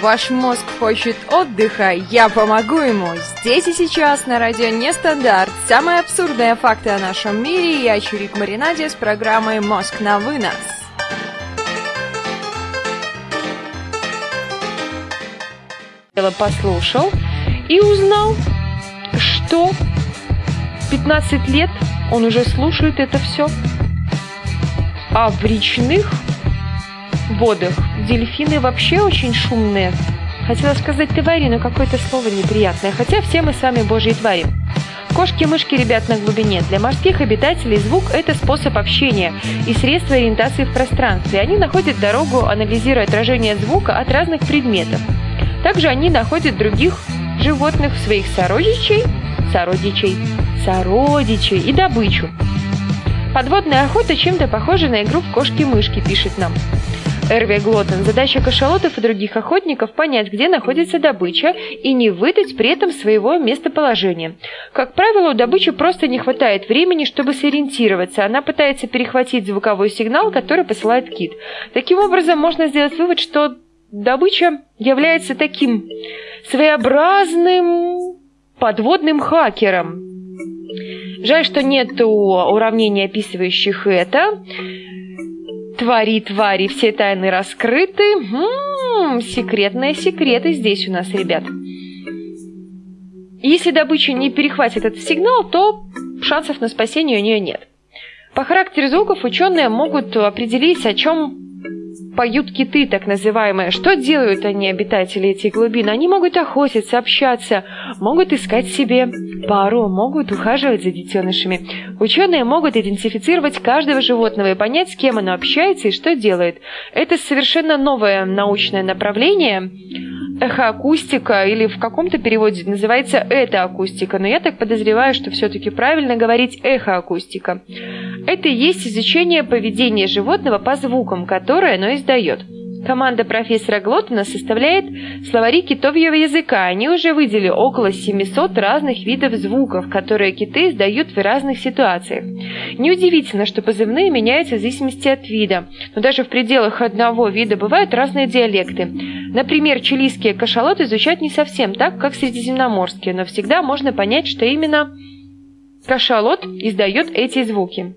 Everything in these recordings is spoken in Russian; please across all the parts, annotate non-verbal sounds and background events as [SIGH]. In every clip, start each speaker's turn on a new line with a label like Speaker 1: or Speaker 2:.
Speaker 1: Ваш мозг хочет отдыха, я помогу ему. Здесь и сейчас на радио Нестандарт. Самые абсурдные факты о нашем мире. Я Чурик Маринаде с программой «Мозг на вынос». Послушал и узнал, что 15 лет он уже слушает это все. А в речных водах дельфины вообще очень шумные. Хотела сказать твари, но какое-то слово неприятное, хотя все мы с вами божьи твари. Кошки-мышки, ребят, на глубине. Для морских обитателей звук – это способ общения и средство ориентации в пространстве. Они находят дорогу, анализируя отражение звука от разных предметов. Также они находят других животных, своих сородичей, сородичей, сородичей и добычу. Подводная охота чем-то похожа на игру в кошки-мышки, пишет нам. Эрви Глотен. Задача кашалотов и других охотников – понять, где находится добыча и не выдать при этом своего местоположения. Как правило, у добычи просто не хватает времени, чтобы сориентироваться. Она пытается перехватить звуковой сигнал, который посылает кит. Таким образом, можно сделать вывод, что добыча является таким своеобразным подводным хакером. Жаль, что нет уравнений, описывающих это. Твари, твари, все тайны раскрыты. М-м, секретные секреты здесь у нас, ребят. Если добыча не перехватит этот сигнал, то шансов на спасение у нее нет. По характеру звуков ученые могут определить, о чем поют киты, так называемые. Что делают они, обитатели этих глубин? Они могут охотиться, общаться, могут искать себе пару, могут ухаживать за детенышами. Ученые могут идентифицировать каждого животного и понять, с кем оно общается и что делает. Это совершенно новое научное направление, эхоакустика, или в каком-то переводе называется этоакустика, но я так подозреваю, что все-таки правильно говорить эхоакустика. Это и есть изучение поведения животного по звукам, которые оно издает. Команда профессора Глотона составляет словари китовьего языка. Они уже выделили около 700 разных видов звуков, которые киты издают в разных ситуациях. Неудивительно, что позывные меняются в зависимости от вида, но даже в пределах одного вида бывают разные диалекты. Например, чилийские кашалоты звучат не совсем так, как средиземноморские, но всегда можно понять, что именно кашалот издает эти звуки.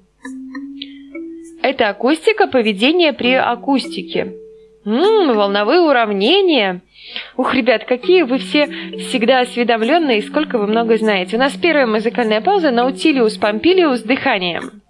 Speaker 1: Это акустика поведения при акустике. Ммм, волновые уравнения. Ух, ребят, какие вы все всегда осведомленные и сколько вы много знаете. У нас первая музыкальная пауза Наутилиус Помпилиус дыханием.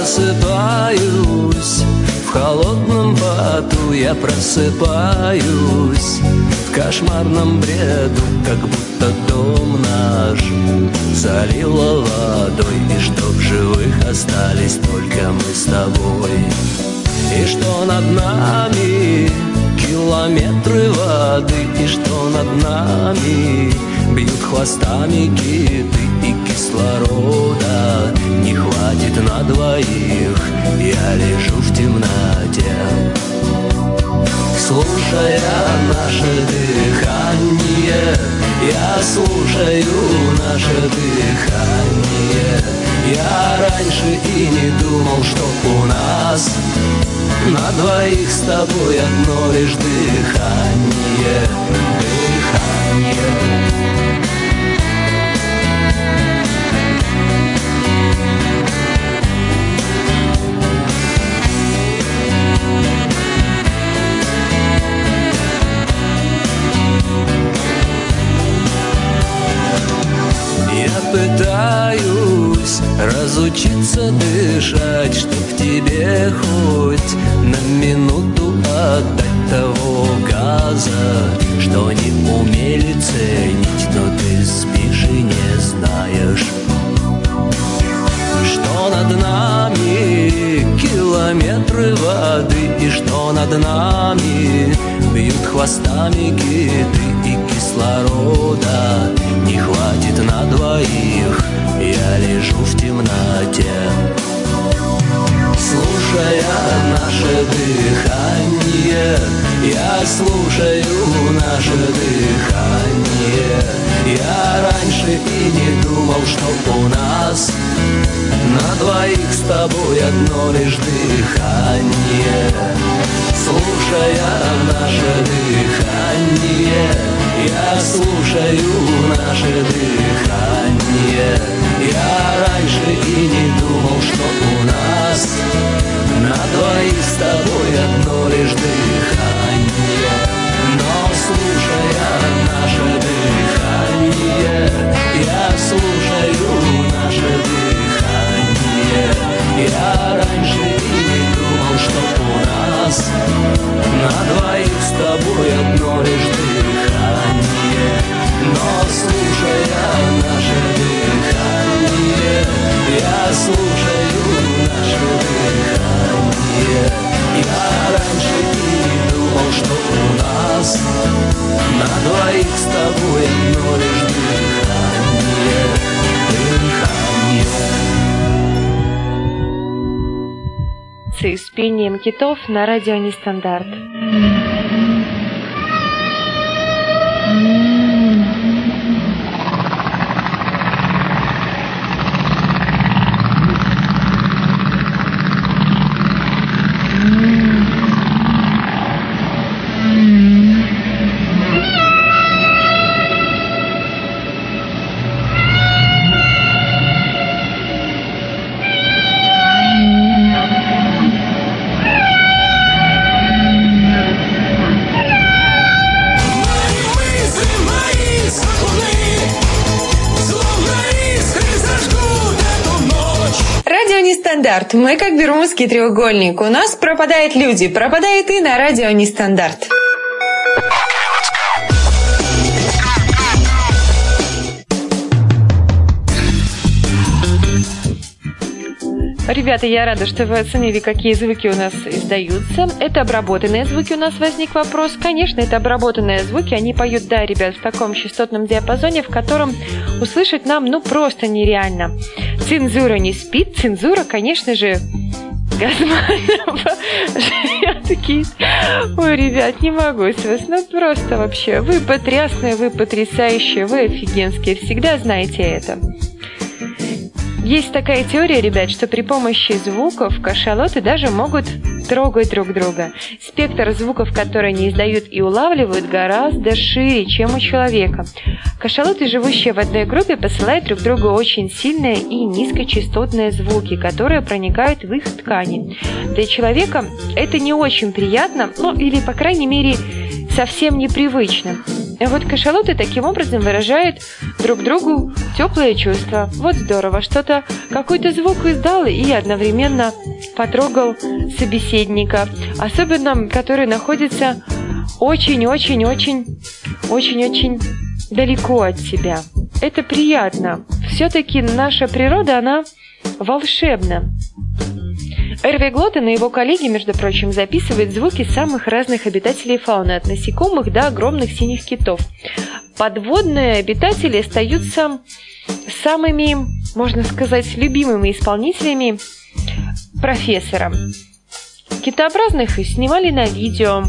Speaker 2: Просыпаюсь. В холодном поту я просыпаюсь. В кошмарном бреду, как будто дом наш Залило водой. И что в живых остались только мы с тобой. И что над нами километры воды. И что над нами бьют хвостами киты И кислорода одно лишь
Speaker 1: китов на радио Нестандарт.
Speaker 3: Мысли
Speaker 4: Нестандарт. Мы как Бермудский треугольник. У нас пропадают люди. Пропадает и на радио Нестандарт.
Speaker 1: Ребята, я рада, что вы оценили, какие звуки у нас издаются. Это обработанные звуки у нас возник вопрос. Конечно, это обработанные звуки. Они поют, да, ребят, в таком частотном диапазоне, в котором услышать нам, ну, просто нереально. Цензура не спит. Цензура, конечно же, Газманова живет [LAUGHS] такие. Ой, ребят, не могу с вас. Ну, просто вообще. Вы потрясные, вы потрясающие, вы офигенские. Всегда знаете это. Есть такая теория, ребят, что при помощи звуков кашалоты даже могут трогать друг друга. Спектр звуков, которые они издают и улавливают, гораздо шире, чем у человека. Кашалоты, живущие в одной группе, посылают друг другу очень сильные и низкочастотные звуки, которые проникают в их ткани. Для человека это не очень приятно, ну или, по крайней мере, совсем непривычно. Вот кашалоты таким образом выражают друг другу теплые чувства. Вот здорово, что-то, какой-то звук издал и одновременно потрогал собеседника, особенно который находится очень-очень-очень, очень-очень далеко от тебя. Это приятно. Все-таки наша природа, она волшебна. Эрви Глотен и его коллеги, между прочим, записывают звуки самых разных обитателей фауны, от насекомых до огромных синих китов. Подводные обитатели остаются самыми, можно сказать, любимыми исполнителями профессора. Китообразных снимали на видео.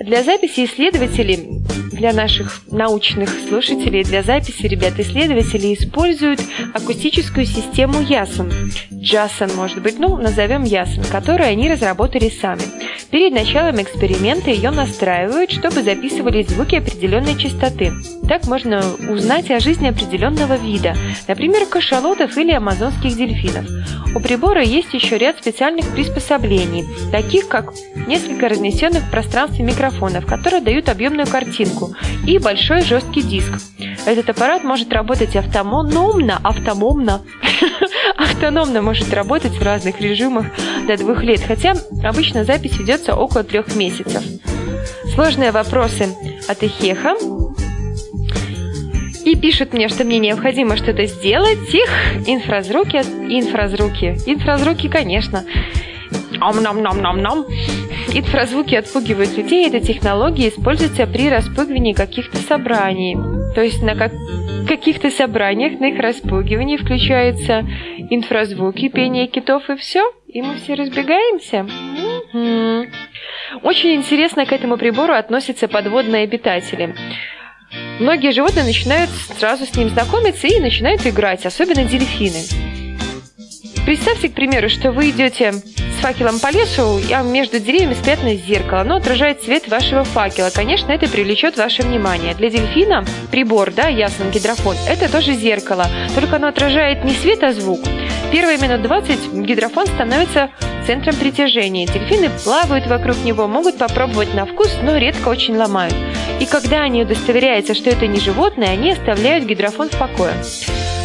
Speaker 1: Для записи исследователей, для наших научных слушателей, для записи ребят исследователи используют акустическую систему Ясон. Jason, может быть, ну, назовем Ясон, которую они разработали сами. Перед началом эксперимента ее настраивают, чтобы записывались звуки определенной частоты. Так можно узнать о жизни определенного вида, например, кашалотов или амазонских дельфинов. У прибора есть еще ряд специальных приспособлений, таких как несколько разнесенных в пространстве микрофонов, которые дают объемную картинку, и большой жесткий диск. Этот аппарат может работать автономно, автономно, [LAUGHS] автономно может работать в разных режимах до двух лет, хотя обычно запись ведется около трех месяцев. Сложные вопросы от Ихеха. И пишут мне, что мне необходимо что-то сделать. Их инфразвуки, инфразвуки, инфразвуки, конечно. Инфразвуки отпугивают людей. Эта технология используется при распугивании каких-то собраний. То есть на как каких-то собраниях на их распугивании включаются инфразвуки, пение китов и все, и мы все разбегаемся. Очень интересно к этому прибору относятся подводные обитатели. Многие животные начинают сразу с ним знакомиться и начинают играть, особенно дельфины. Представьте, к примеру, что вы идете с факелом по лесу, а между деревьями спрятано зеркало. Оно отражает свет вашего факела. Конечно, это привлечет ваше внимание. Для дельфина прибор, да, ясно, гидрофон, это тоже зеркало. Только оно отражает не свет, а звук. Первые минут 20 гидрофон становится центром притяжения. Дельфины плавают вокруг него, могут попробовать на вкус, но редко очень ломают. И когда они удостоверяются, что это не животное, они оставляют гидрофон в покое.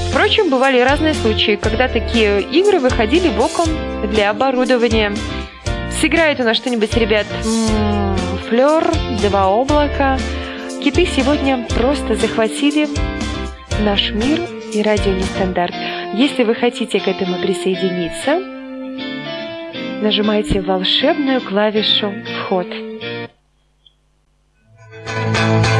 Speaker 1: Впрочем, бывали разные случаи, когда такие игры выходили боком для оборудования. Сыграет у нас что-нибудь, ребят? М, Флер, два облака. Киты сегодня просто захватили наш мир и радио нестандарт. Если вы хотите к этому присоединиться, нажимайте волшебную клавишу «Вход».
Speaker 5: Попробуем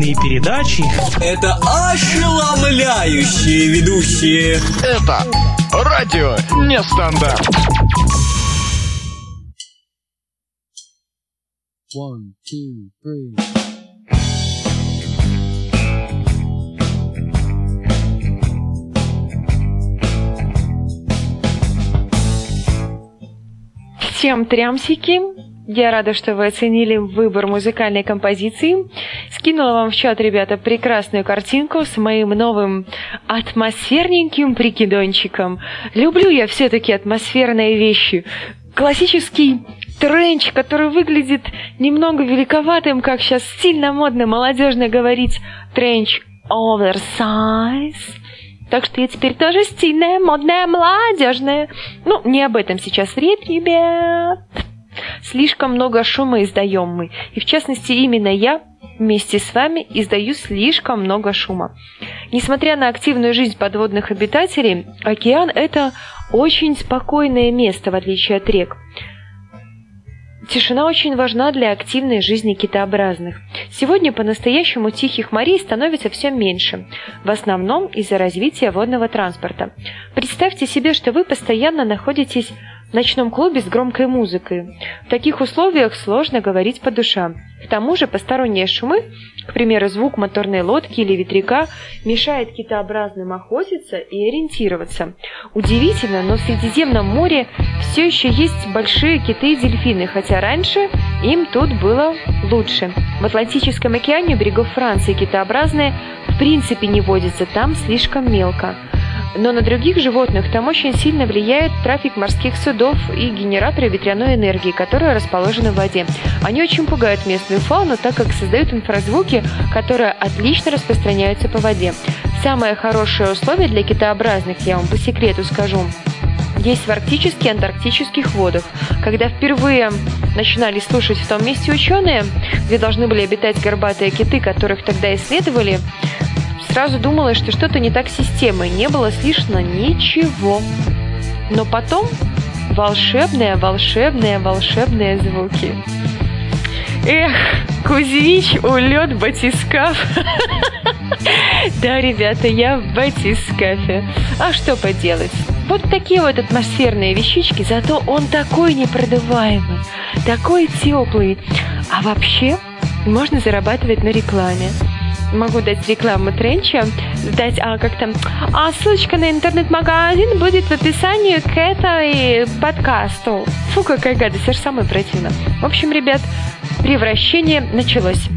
Speaker 6: уникальные передачи.
Speaker 3: Это ошеломляющие ведущие.
Speaker 7: Это радио нестандарт.
Speaker 2: One, two, three.
Speaker 1: Всем трямсики! Я рада, что вы оценили выбор музыкальной композиции. Скинула вам в чат, ребята, прекрасную картинку с моим новым атмосферненьким прикидончиком. Люблю я все-таки атмосферные вещи. Классический тренч, который выглядит немного великоватым, как сейчас стильно модно молодежно говорить, тренч oversize. Так что я теперь тоже стильная, модная, молодежная. Ну, не об этом сейчас речь, ребят. Слишком много шума издаем мы. И в частности, именно я вместе с вами издаю слишком много шума. Несмотря на активную жизнь подводных обитателей, океан – это очень спокойное место, в отличие от рек. Тишина очень важна для активной жизни китообразных. Сегодня по-настоящему тихих морей становится все меньше, в основном из-за развития водного транспорта. Представьте себе, что вы постоянно находитесь в ночном клубе с громкой музыкой. В таких условиях сложно говорить по душам. К тому же посторонние шумы, к примеру, звук моторной лодки или ветряка, мешает китообразным охотиться и ориентироваться. Удивительно, но в Средиземном море все еще есть большие киты и дельфины, хотя раньше им тут было лучше. В Атлантическом океане у берегов Франции китообразные в принципе не водятся, там слишком мелко. Но на других животных там очень сильно влияет трафик морских судов и генераторы ветряной энергии, которые расположены в воде. Они очень пугают местную фауну, так как создают инфразвуки, которые отлично распространяются по воде. Самое хорошее условие для китообразных, я вам по секрету скажу, есть в арктических и антарктических водах. Когда впервые начинали слушать в том месте ученые, где должны были обитать горбатые киты, которых тогда исследовали, сразу думалось, что что-то не так с системой, не было слышно ничего. Но потом волшебные, волшебные, волшебные звуки. Эх, Кузьмич, улет, батискаф. [LAUGHS] Да, ребята, я в батискафе. А что поделать? Вот такие вот атмосферные вещички, зато он такой непродуваемый, такой теплый. А вообще, можно зарабатывать на рекламе могу дать рекламу тренча, дать, а как там, а ссылочка на интернет-магазин будет в описании к этой подкасту. Фу, какая гадость, аж самое противно. В общем, ребят, превращение началось.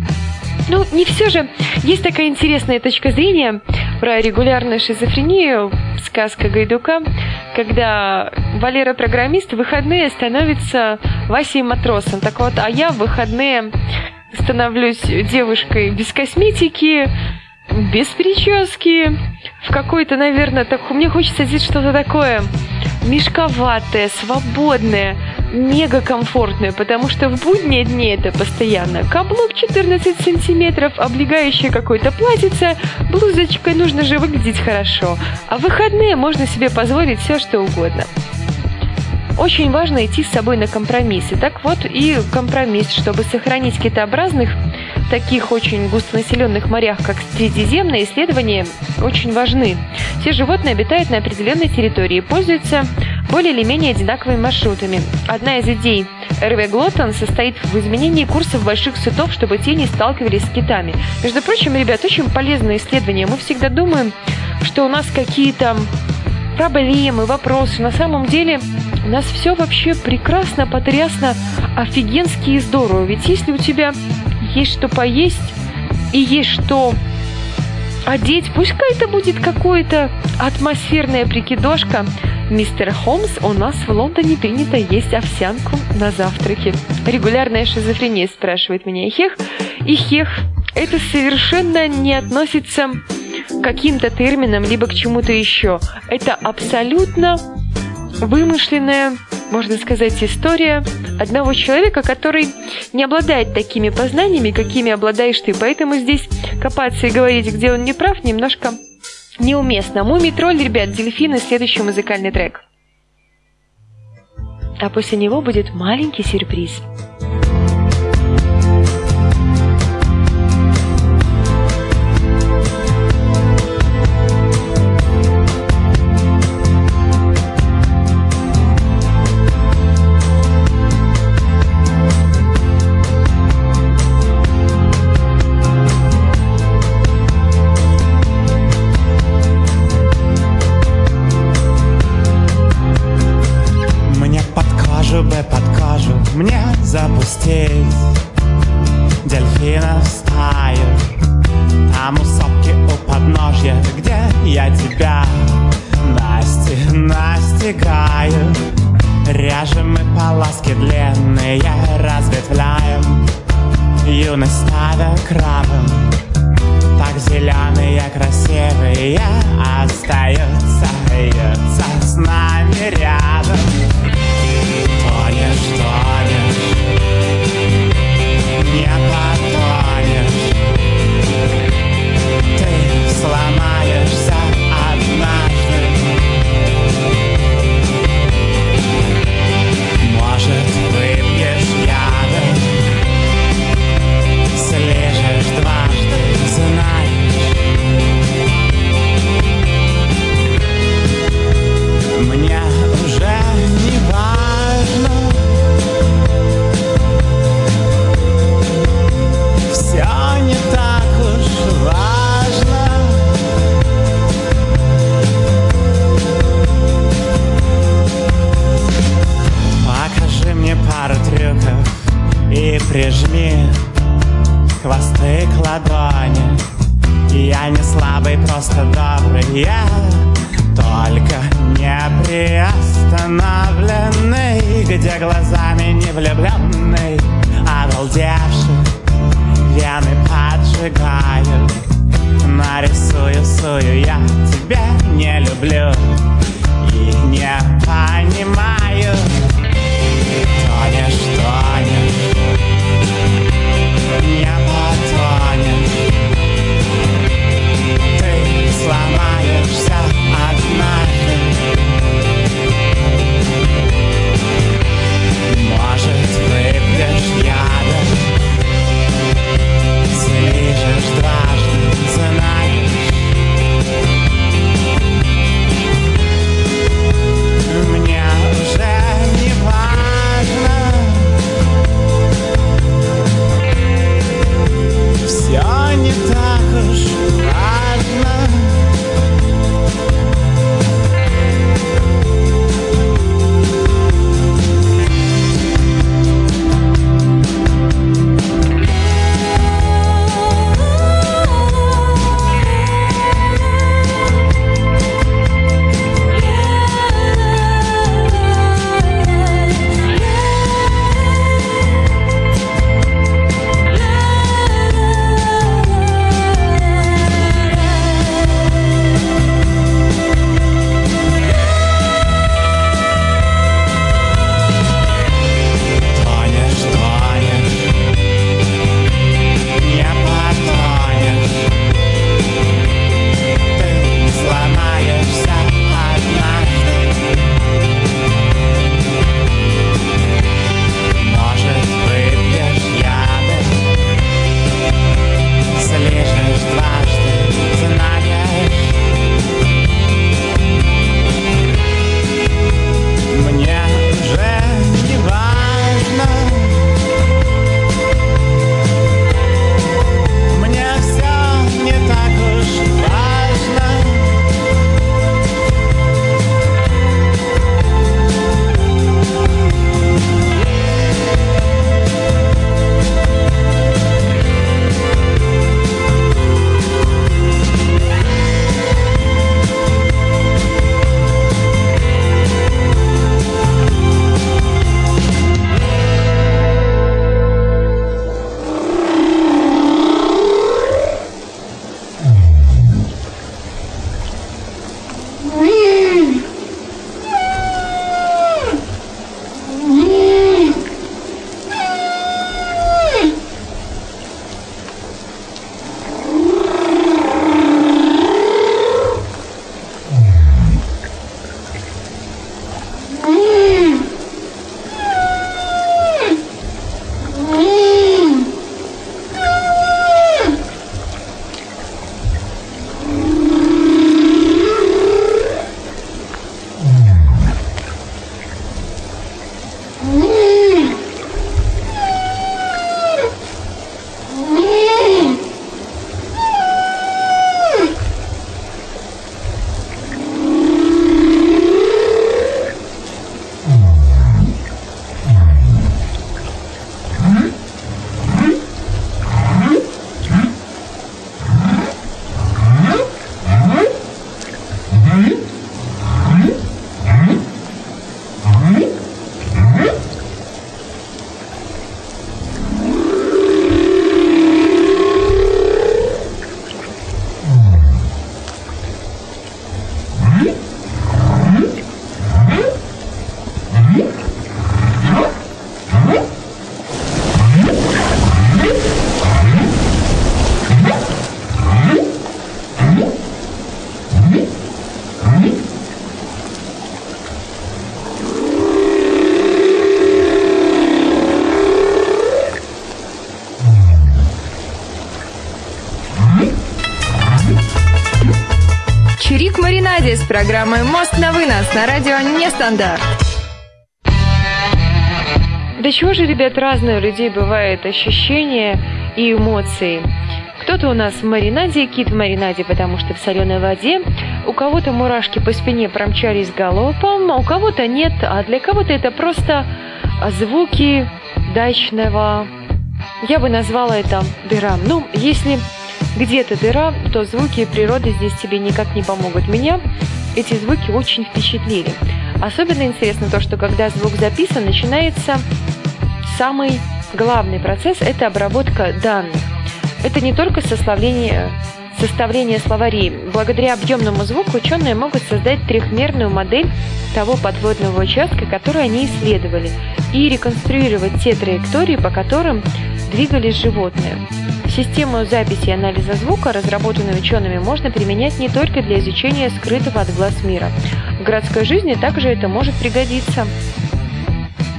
Speaker 1: Ну, не все же. Есть такая интересная точка зрения про регулярную шизофрению, сказка Гайдука, когда Валера программист в выходные становится Васей матросом. Так вот, а я в выходные становлюсь девушкой без косметики, без прически, в какой-то, наверное, так, мне хочется здесь что-то такое мешковатое, свободное, мега комфортное, потому что в будние дни это постоянно каблук 14 сантиметров, облегающее какое-то платьице, блузочкой нужно же выглядеть хорошо, а в выходные можно себе позволить все, что угодно. Очень важно идти с собой на компромиссы. Так вот и компромисс, чтобы сохранить китообразных таких очень густонаселенных морях, как Средиземное, исследования очень важны. Все животные обитают на определенной территории и пользуются более или менее одинаковыми маршрутами. Одна из идей РВ Глоттон состоит в изменении курсов больших судов, чтобы те не сталкивались с китами. Между прочим, ребят, очень полезное исследование. Мы всегда думаем, что у нас какие-то проблемы, вопросы. На самом деле у нас все вообще прекрасно, потрясно, офигенски и здорово. Ведь если у тебя есть что поесть и есть что одеть, пускай это будет какое-то атмосферная прикидошка. Мистер Холмс, у нас в Лондоне принято есть овсянку на завтраке. Регулярная шизофрения, спрашивает меня Хех. И Хех, это совершенно не относится каким-то терминам, либо к чему-то еще. Это абсолютно вымышленная, можно сказать, история одного человека, который не обладает такими познаниями, какими обладаешь ты. Поэтому здесь копаться и говорить, где он не прав, немножко неуместно. Мумий тролль, ребят, дельфины, следующий музыкальный трек. А после него будет маленький сюрприз.
Speaker 8: С
Speaker 4: программой «Мозг на вынос» на радио «Нестандарт».
Speaker 1: Да чего же, ребят, разные у людей бывают ощущения и эмоции. Кто-то у нас в маринаде, кит в маринаде, потому что в соленой воде. У кого-то мурашки по спине промчались галопом, а у кого-то нет, а для кого-то это просто звуки дачного. Я бы назвала это дыра. Ну, если где-то дыра, то звуки природы здесь тебе никак не помогут. Меня эти звуки очень впечатлили. Особенно интересно то, что когда звук записан, начинается самый главный процесс – это обработка данных. Это не только составление, составление словарей. Благодаря объемному звуку ученые могут создать трехмерную модель того подводного участка, который они исследовали, и реконструировать те траектории, по которым двигались животные. Систему записи и анализа звука, разработанную учеными, можно применять не только для изучения скрытого от глаз мира. В городской жизни также это может пригодиться.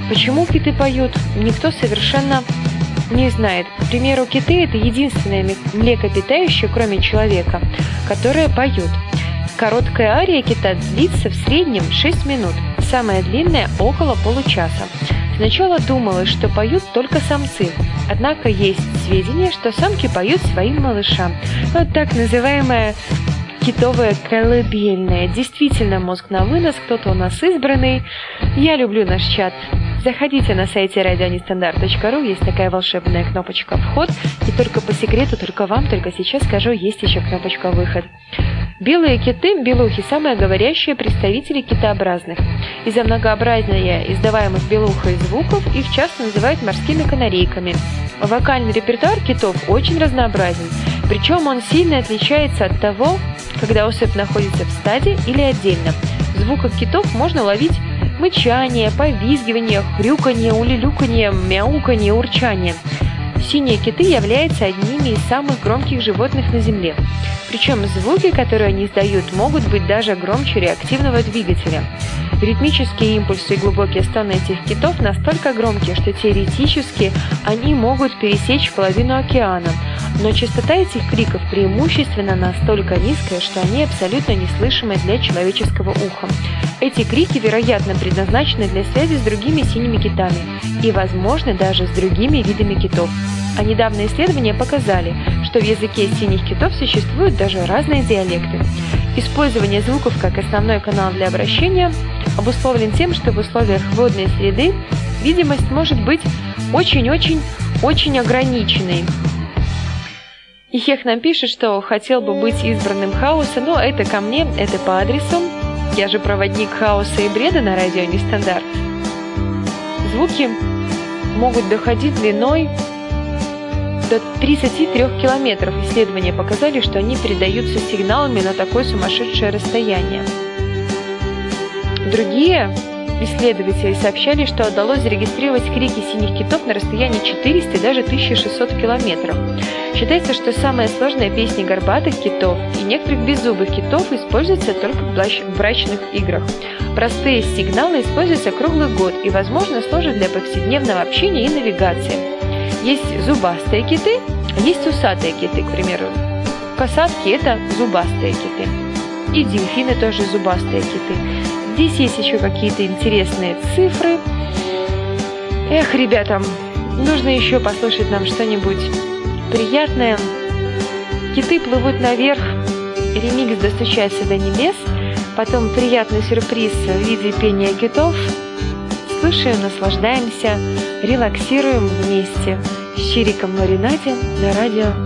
Speaker 1: Почему киты поют, никто совершенно не знает. К примеру, киты – это единственное млекопитающее, кроме человека, которое поет. Короткая ария кита длится в среднем 6 минут, самая длинная – около получаса. Сначала думалось, что поют только самцы, однако есть сведения, что самки поют своим малышам. Вот так называемая китовая колыбельная. Действительно, мозг на вынос, кто-то у нас избранный. Я люблю наш чат. Заходите на сайте радионестандарт.ру, есть такая волшебная кнопочка «Вход», и только по секрету, только вам, только сейчас скажу, есть еще кнопочка «Выход». Белые киты, белухи, самые говорящие представители китообразных. Из-за многообразия издаваемых белухой звуков их часто называют морскими канарейками. Вокальный репертуар китов очень разнообразен, причем он сильно отличается от того, когда особь находится в стаде или отдельно. В звуках китов можно ловить мычание, повизгивание, хрюканье, улюлюканье, мяуканье, урчание. Синие киты являются одними из самых громких животных на Земле. Причем звуки, которые они издают, могут быть даже громче реактивного двигателя. Ритмические импульсы и глубокие стоны этих китов настолько громкие, что теоретически они могут пересечь половину океана. Но частота этих криков преимущественно настолько низкая, что они абсолютно неслышимы для человеческого уха. Эти крики, вероятно, предназначены для связи с другими синими китами и, возможно, даже с другими видами китов. А недавние исследования показали, что в языке синих китов существуют даже разные диалекты. Использование звуков как основной канал для обращения обусловлен тем, что в условиях водной среды видимость может быть очень-очень-очень ограниченной. И нам пишет, что хотел бы быть избранным хаоса, но это ко мне, это по адресу. Я же проводник хаоса и бреда на радио Нестандарт. Звуки могут доходить длиной до 33 километров. Исследования показали, что они передаются сигналами на такое сумасшедшее расстояние. Другие исследователи сообщали, что удалось зарегистрировать крики синих китов на расстоянии 400 и даже 1600 километров. Считается, что самая сложная песня горбатых китов и некоторых беззубых китов используется только в брачных играх. Простые сигналы используются круглый год и, возможно, служат для повседневного общения и навигации. Есть зубастые киты, есть усатые киты, к примеру. Касатки – это зубастые киты. И дельфины тоже зубастые киты. Здесь есть еще какие-то интересные цифры. Эх, ребята, нужно еще послушать нам что-нибудь приятное. Киты плывут наверх, ремикс «Достучайся до небес», потом приятный сюрприз в виде пения китов. Слушаем, наслаждаемся, релаксируем вместе с Чириком Маринаде на радио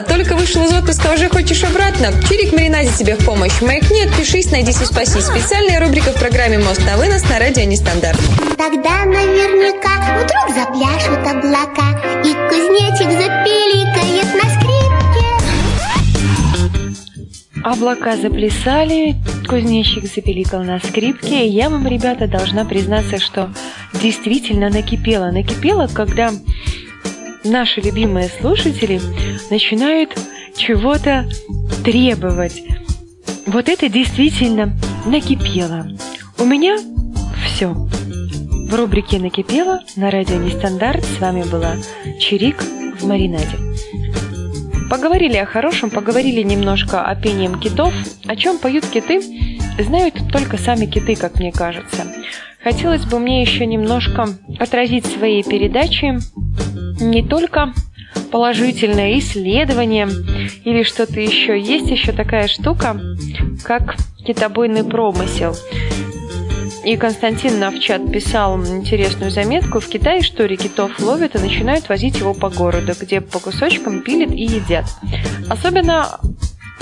Speaker 4: Накипело! Только вышел из отпуска, а уже хочешь обратно? Чирик Маринаде тебе в помощь. Маякни, отпишись, найдись и спасись. Специальная рубрика в программе «Мост на вынос» на радио «Нестандарт».
Speaker 9: Тогда наверняка вдруг запляшут облака И кузнечик запиликает на скрипке
Speaker 1: Облака заплясали, кузнечик запеликал на скрипке. и Я вам, ребята, должна признаться, что действительно накипело. Накипело, когда наши любимые слушатели начинают чего-то требовать. Вот это действительно накипело. У меня все. В рубрике «Накипело» на радио «Нестандарт» с вами была Чирик в маринаде. Поговорили о хорошем, поговорили немножко о пением китов. О чем поют киты, знают только сами киты, как мне кажется. Хотелось бы мне еще немножко отразить своей передачи не только положительное исследование или что-то еще. Есть еще такая штука, как китобойный промысел. И Константин Навчат писал интересную заметку. В Китае что китов ловят и начинают возить его по городу, где по кусочкам пилят и едят. Особенно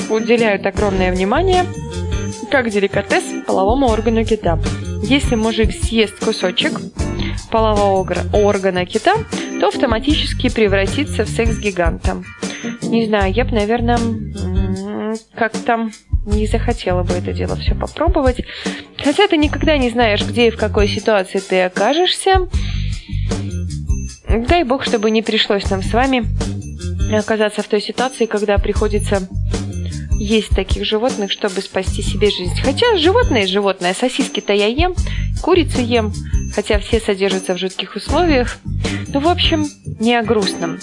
Speaker 1: уделяют огромное внимание как деликатес половому органу кита. Если мужик съест кусочек полового органа кита, то автоматически превратится в секс-гиганта. Не знаю, я бы, наверное, как-то не захотела бы это дело все попробовать. Хотя ты никогда не знаешь, где и в какой ситуации ты окажешься. Дай бог, чтобы не пришлось нам с вами оказаться в той ситуации, когда приходится есть таких животных, чтобы спасти себе жизнь. Хотя животное животное. Сосиски-то я ем, курицу ем, хотя все содержатся в жутких условиях. Ну, в общем, не о грустном.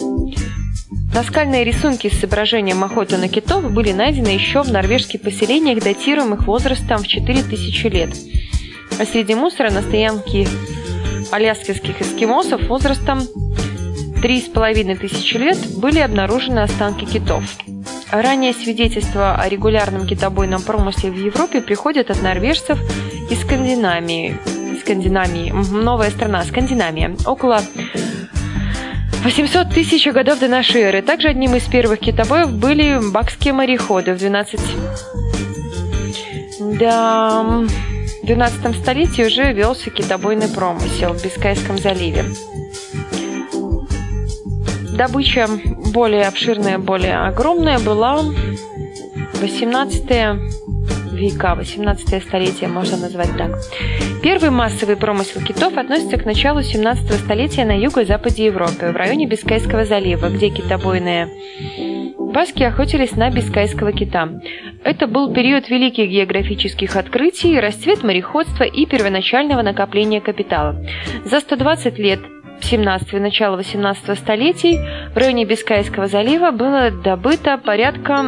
Speaker 1: Наскальные рисунки с изображением охоты на китов были найдены еще в норвежских поселениях, датируемых возрастом в 4000 лет. А среди мусора на стоянке аляскинских эскимосов возрастом 3,5 тысячи лет были обнаружены останки китов. Ранее свидетельства о регулярном китобойном промысле в Европе приходят от норвежцев из Скандинавии. Скандинавии. Новая страна, Скандинавия. Около 800 тысяч годов до нашей эры. Также одним из первых китобоев были бакские мореходы в 12... Да, в 12 столетии уже велся китобойный промысел в Бискайском заливе. Добыча более обширная, более огромная была 18 века, 18 столетие можно назвать так. Первый массовый промысел китов относится к началу 17 столетия на юго-западе Европы, в районе Бискайского залива, где китобойные Баски охотились на бискайского кита. Это был период великих географических открытий, расцвет мореходства и первоначального накопления капитала. За 120 лет 17 и начала 18 столетий в районе Бискайского залива было добыто порядка,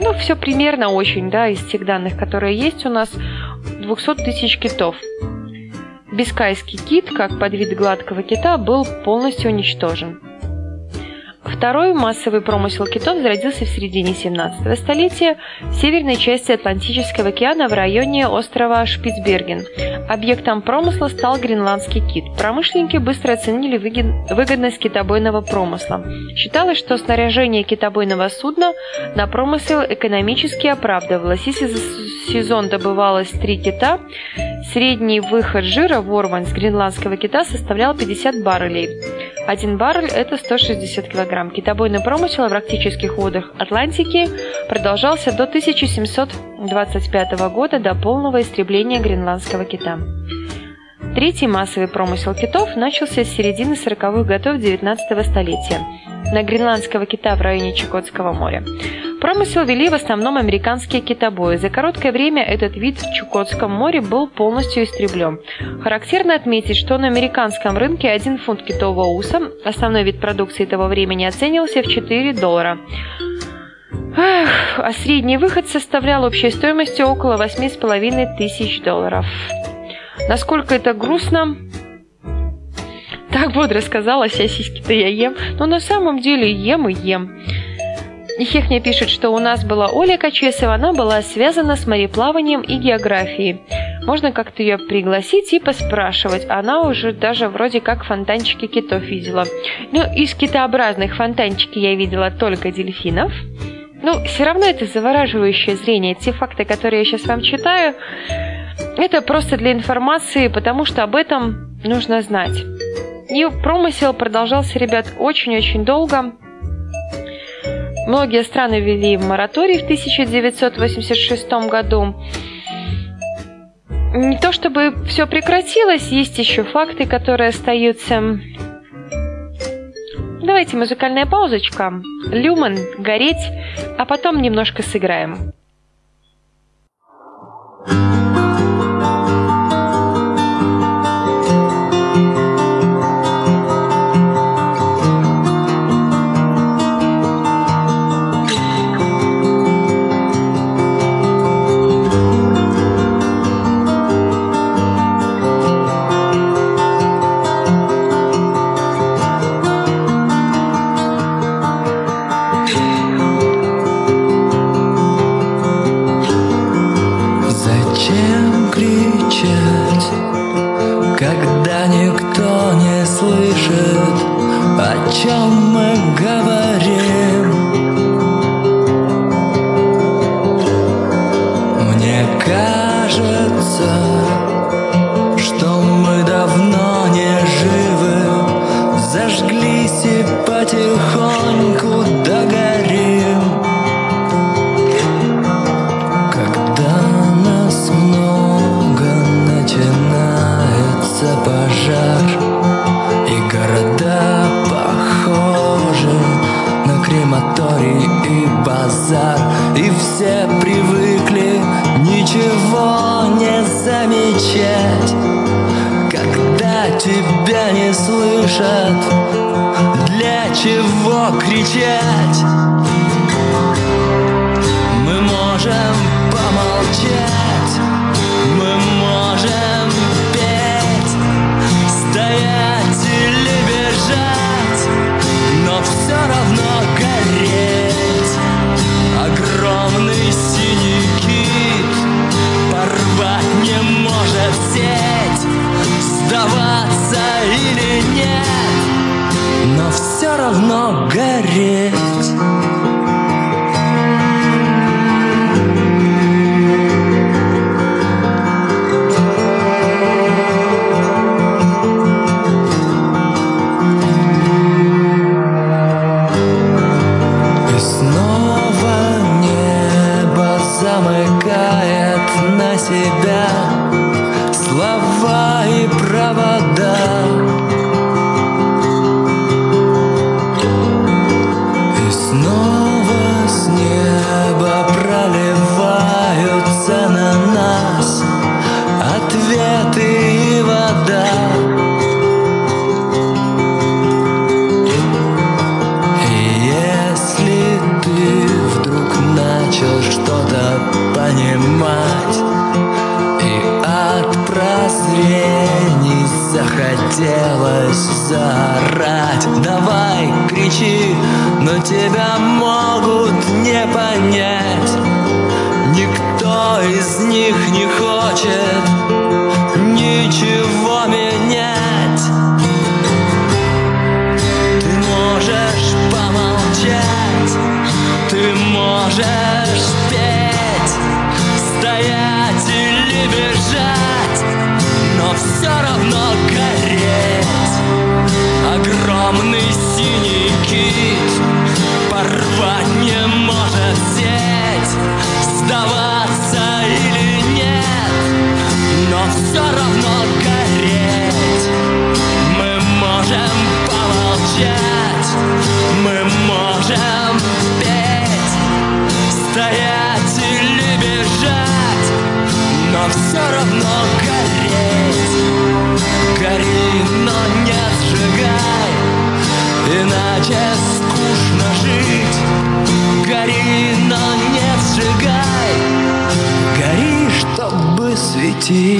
Speaker 1: ну, все примерно очень, да, из тех данных, которые есть у нас, 200 тысяч китов. Бискайский кит, как подвид гладкого кита, был полностью уничтожен. Второй массовый промысел китов зародился в середине 17 столетия в северной части Атлантического океана в районе острова Шпицберген. Объектом промысла стал гренландский кит. Промышленники быстро оценили выгодность китобойного промысла. Считалось, что снаряжение китобойного судна на промысел экономически оправдывалось. Если за сезон добывалось три кита, средний выход жира в Орван с гренландского кита составлял 50 баррелей. Один баррель – это 160 килограмм. Китобойный промысел в арктических водах Атлантики продолжался до 1725 года, до полного истребления гренландского кита. Третий массовый промысел китов начался с середины 40-х годов 19 столетия на гренландского кита в районе Чукотского моря. Промысел вели в основном американские китобои. За короткое время этот вид в Чукотском море был полностью истреблен. Характерно отметить, что на американском рынке один фунт китового уса, основной вид продукции того времени, оценивался в 4 доллара. Эх, а средний выход составлял общей стоимостью около 8,5 тысяч долларов. Насколько это грустно, так бодро сказала, сосиски-то я ем. Но на самом деле ем и ем. Хехня пишет, что у нас была Оля Качесова, она была связана с мореплаванием и географией. Можно как-то ее пригласить и поспрашивать. Она уже даже вроде как фонтанчики китов видела. Ну, из китообразных фонтанчики я видела только дельфинов. Ну, все равно это завораживающее зрение. Те факты, которые я сейчас вам читаю, это просто для информации, потому что об этом нужно знать. И промысел продолжался, ребят, очень-очень долго. Многие страны ввели мораторий в 1986 году. Не то чтобы все прекратилось, есть еще факты, которые остаются. Давайте музыкальная паузочка. Люман, гореть, а потом немножко сыграем.
Speaker 2: Слышат, для чего кричать? Равно гореть. Захотелось заорать. Давай, кричи, но тебя могут не понять. Никто из них не хочет ничего менять. Ты можешь помолчать, ты можешь все равно гореть. Мы можем помолчать, мы можем петь, стоять или бежать, но все равно гореть. Чтобы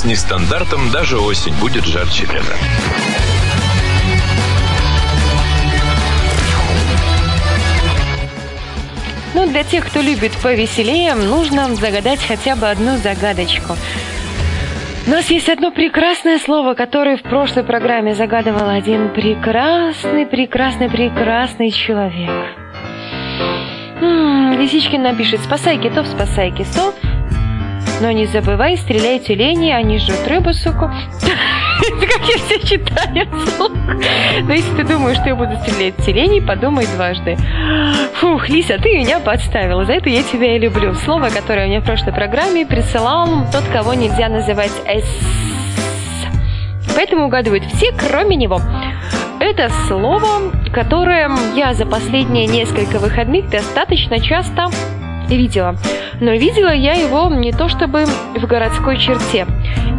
Speaker 7: С нестандартом даже осень будет жарче лета.
Speaker 1: Ну, для тех, кто любит повеселее, нужно загадать хотя бы одну загадочку. У нас есть одно прекрасное слово, которое в прошлой программе загадывал один прекрасный, прекрасный, прекрасный человек. М-м, Лисичкин напишет «Спасай китов, спасай китов, но не забывай, стреляй тюлени, они жрут рыбу, суку». Это как я все читаю вслух. Но если ты думаешь, что я буду стрелять тюленей, подумай дважды. Фух, Лиса, ты меня подставила. За это я тебя и люблю. Слово, которое мне в прошлой программе присылал тот, кого нельзя называть «с». Поэтому угадывают все, кроме него. Это слово, которое я за последние несколько выходных достаточно часто видела. Но видела я его не то чтобы в городской черте.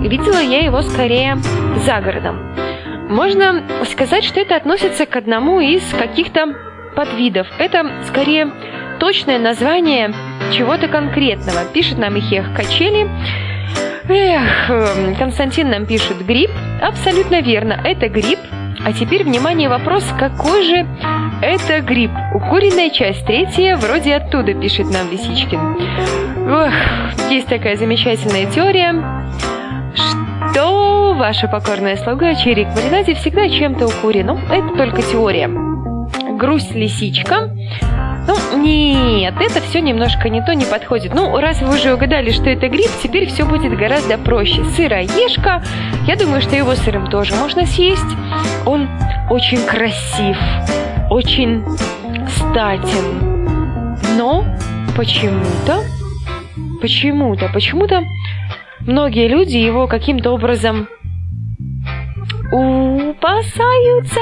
Speaker 1: Видела я его скорее за городом. Можно сказать, что это относится к одному из каких-то подвидов. Это скорее точное название чего-то конкретного. Пишет нам Ихех Качели. Эх, эм, Константин нам пишет гриб. Абсолютно верно, это гриб. А теперь, внимание, вопрос, какой же это гриб? Укуренная часть третья, вроде оттуда, пишет нам Лисичкин. Ох, есть такая замечательная теория, что ваша покорная слуга Чирик в маринаде всегда чем-то укурен. Ну, это только теория. Грусть лисичка. Ну, нет, это все немножко не то, не подходит. Ну, раз вы уже угадали, что это гриб, теперь все будет гораздо проще. Сыроежка, я думаю, что его сырым тоже можно съесть. Он очень красив, очень статен. Но почему-то, почему-то, почему-то многие люди его каким-то образом упасаются.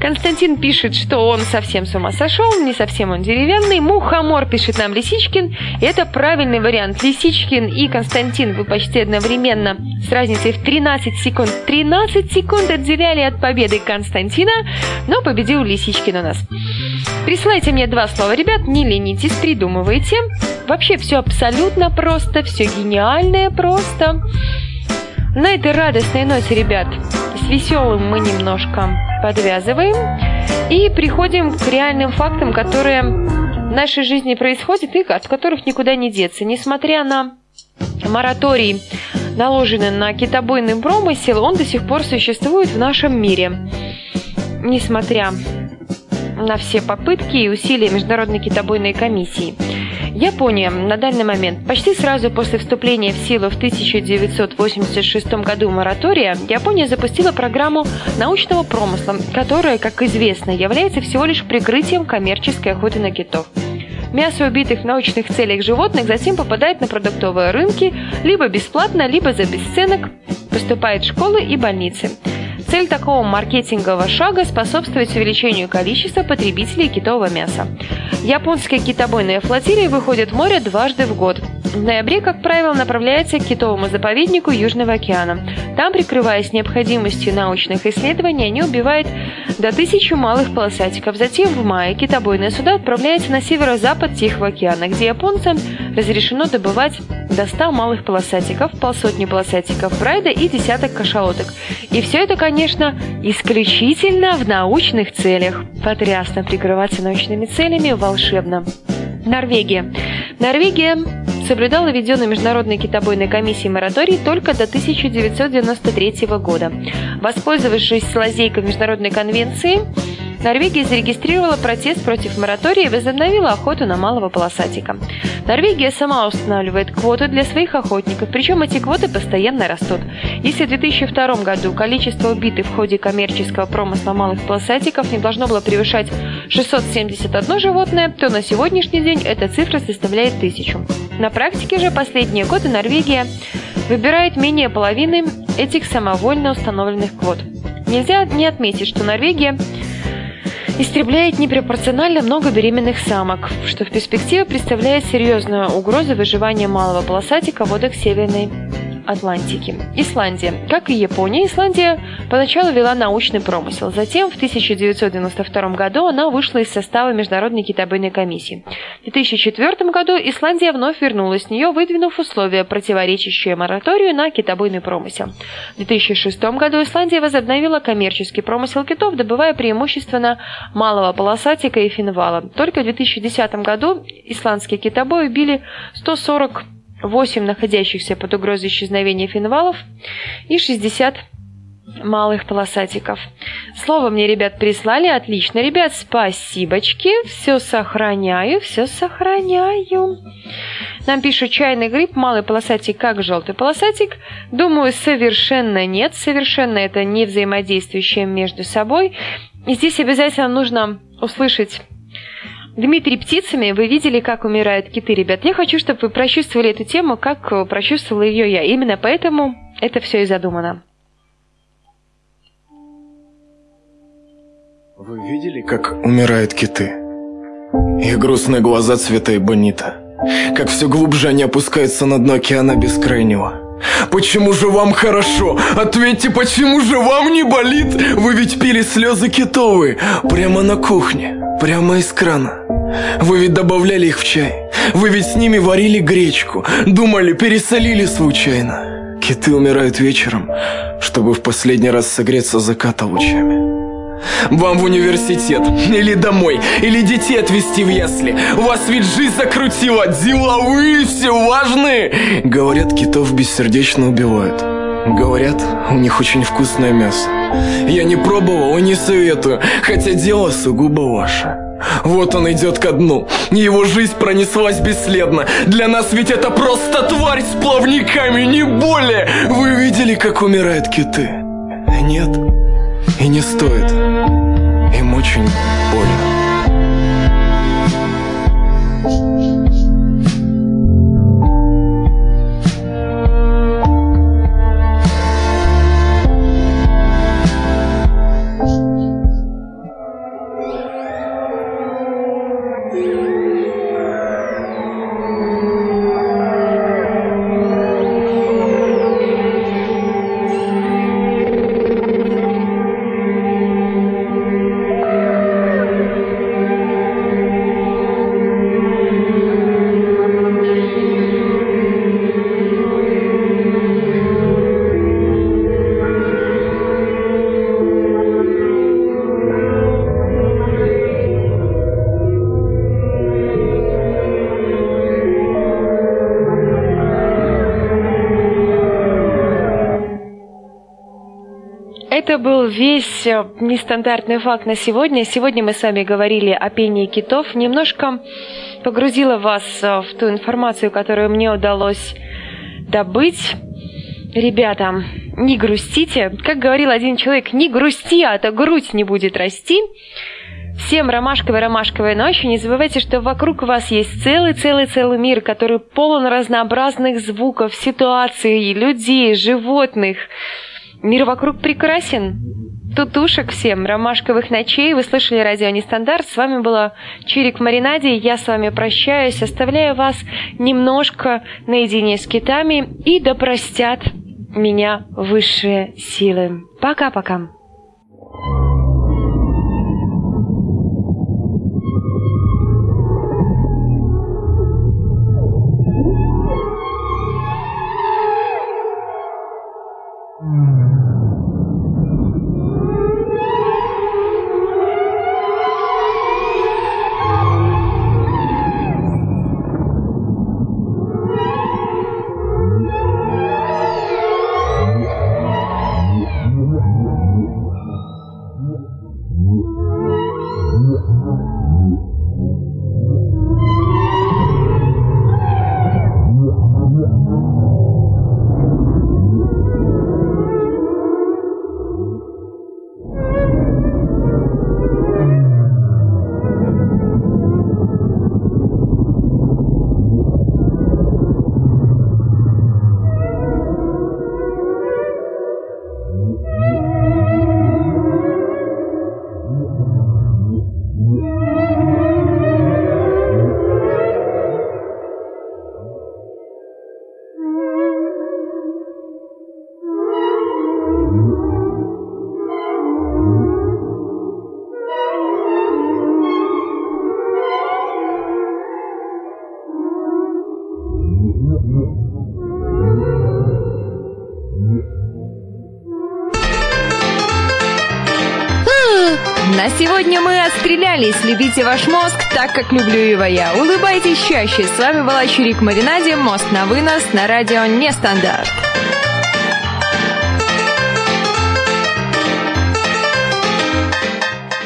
Speaker 1: Константин пишет, что он совсем с ума сошел, не совсем он деревянный. Мухомор пишет нам Лисичкин. Это правильный вариант. Лисичкин и Константин вы почти одновременно с разницей в 13 секунд. 13 секунд отделяли от победы Константина, но победил Лисичкин у нас. Присылайте мне два слова, ребят, не ленитесь, придумывайте. Вообще все абсолютно просто, все гениальное просто. На этой радостной ноте, ребят, веселым мы немножко подвязываем и приходим к реальным фактам, которые в нашей жизни происходят и от которых никуда не деться. Несмотря на мораторий, наложенный на китобойный промысел, он до сих пор существует в нашем мире. Несмотря на все попытки и усилия Международной китобойной комиссии. Япония на данный момент, почти сразу после вступления в силу в 1986 году моратория, Япония запустила программу научного промысла, которая, как известно, является всего лишь прикрытием коммерческой охоты на китов. Мясо убитых в научных целях животных затем попадает на продуктовые рынки либо бесплатно, либо за бесценок, поступает в школы и больницы. Цель такого маркетингового шага – способствовать увеличению количества потребителей китового мяса. Японская китобойная флотилия выходит в море дважды в год. В ноябре, как правило, направляется к китовому заповеднику Южного океана. Там, прикрываясь необходимостью научных исследований, они убивают до тысячи малых полосатиков. Затем в мае китобойное суда отправляется на северо-запад Тихого океана, где японцам разрешено добывать до 100 малых полосатиков, полсотни полосатиков прайда и десяток кашалоток. И все это, конечно, исключительно в научных целях. Потрясно прикрываться научными целями волшебно. Норвегия. Норвегия соблюдала введенный Международной китобойной комиссией мораторий только до 1993 года. Воспользовавшись лазейкой Международной конвенции, Норвегия зарегистрировала протест против моратория и возобновила охоту на малого полосатика. Норвегия сама устанавливает квоты для своих охотников, причем эти квоты постоянно растут. Если в 2002 году количество убитых в ходе коммерческого промысла малых полосатиков не должно было превышать 671 животное, то на сегодняшний день эта цифра составляет 1000. На практике же последние годы Норвегия выбирает менее половины этих самовольно установленных квот. Нельзя не отметить, что Норвегия истребляет непропорционально много беременных самок, что в перспективе представляет серьезную угрозу выживания малого полосатика в водах Северной Атлантики. Исландия. Как и Япония, Исландия поначалу вела научный промысел. Затем в 1992 году она вышла из состава Международной китобойной комиссии. В 2004 году Исландия вновь вернулась в нее, выдвинув условия, противоречащие мораторию на китобойный промысел. В 2006 году Исландия возобновила коммерческий промысел китов, добывая преимущественно малого полосатика и финвала. Только в 2010 году исландские китобои убили 148 находящихся под угрозой исчезновения финвалов и 60 малых полосатиков. Слово мне, ребят, прислали. Отлично, ребят, спасибочки. Все сохраняю, все сохраняю. Нам пишут чайный гриб, малый полосатик, как желтый полосатик. Думаю, совершенно нет. Совершенно это не взаимодействующее между собой. И здесь обязательно нужно услышать Дмитрий птицами, вы видели, как умирают киты, ребят. Я хочу, чтобы вы прочувствовали эту тему, как прочувствовала ее я. Именно поэтому это все и задумано.
Speaker 10: Вы видели, как умирают киты? Их грустные глаза цвета эбонита. Как все глубже они опускаются на дно океана бескрайнего. Почему же вам хорошо? Ответьте, почему же вам не болит? Вы ведь пили слезы китовые прямо на кухне, прямо из крана. Вы ведь добавляли их в чай. Вы ведь с ними варили гречку. Думали, пересолили случайно. Киты умирают вечером, чтобы в последний раз согреться заката лучами. Вам в университет, или домой, или детей отвезти в ясли. Вас ведь жизнь закрутила, деловые все важные. Говорят, китов бессердечно убивают. Говорят, у них очень вкусное мясо. Я не пробовал и не советую, хотя дело сугубо ваше. Вот он идет ко дну. Его жизнь пронеслась бесследно. Для нас ведь это просто тварь с плавниками, не более. Вы видели, как умирают киты? Нет. И не стоит. Им очень больно.
Speaker 1: Весь э, нестандартный факт на сегодня. Сегодня мы с вами говорили о пении китов. Немножко погрузила вас э, в ту информацию, которую мне удалось добыть. Ребята, не грустите. Как говорил один человек, не грусти, а то грудь не будет расти. Всем ромашковой-ромашковой ночи. Не забывайте, что вокруг вас есть целый-целый-целый мир, который полон разнообразных звуков, ситуаций, людей, животных. Мир вокруг прекрасен. Тутушек всем, ромашковых ночей. Вы слышали радио Нестандарт. С вами была Чирик маринаде. Я с вами прощаюсь, оставляю вас немножко наедине с китами. И да простят меня высшие силы. Пока-пока.
Speaker 4: На сегодня мы отстрелялись. Любите ваш мозг так, как люблю его я. Улыбайтесь чаще. С вами была Чурик Маринаде. Мост на вынос на радио Нестандарт.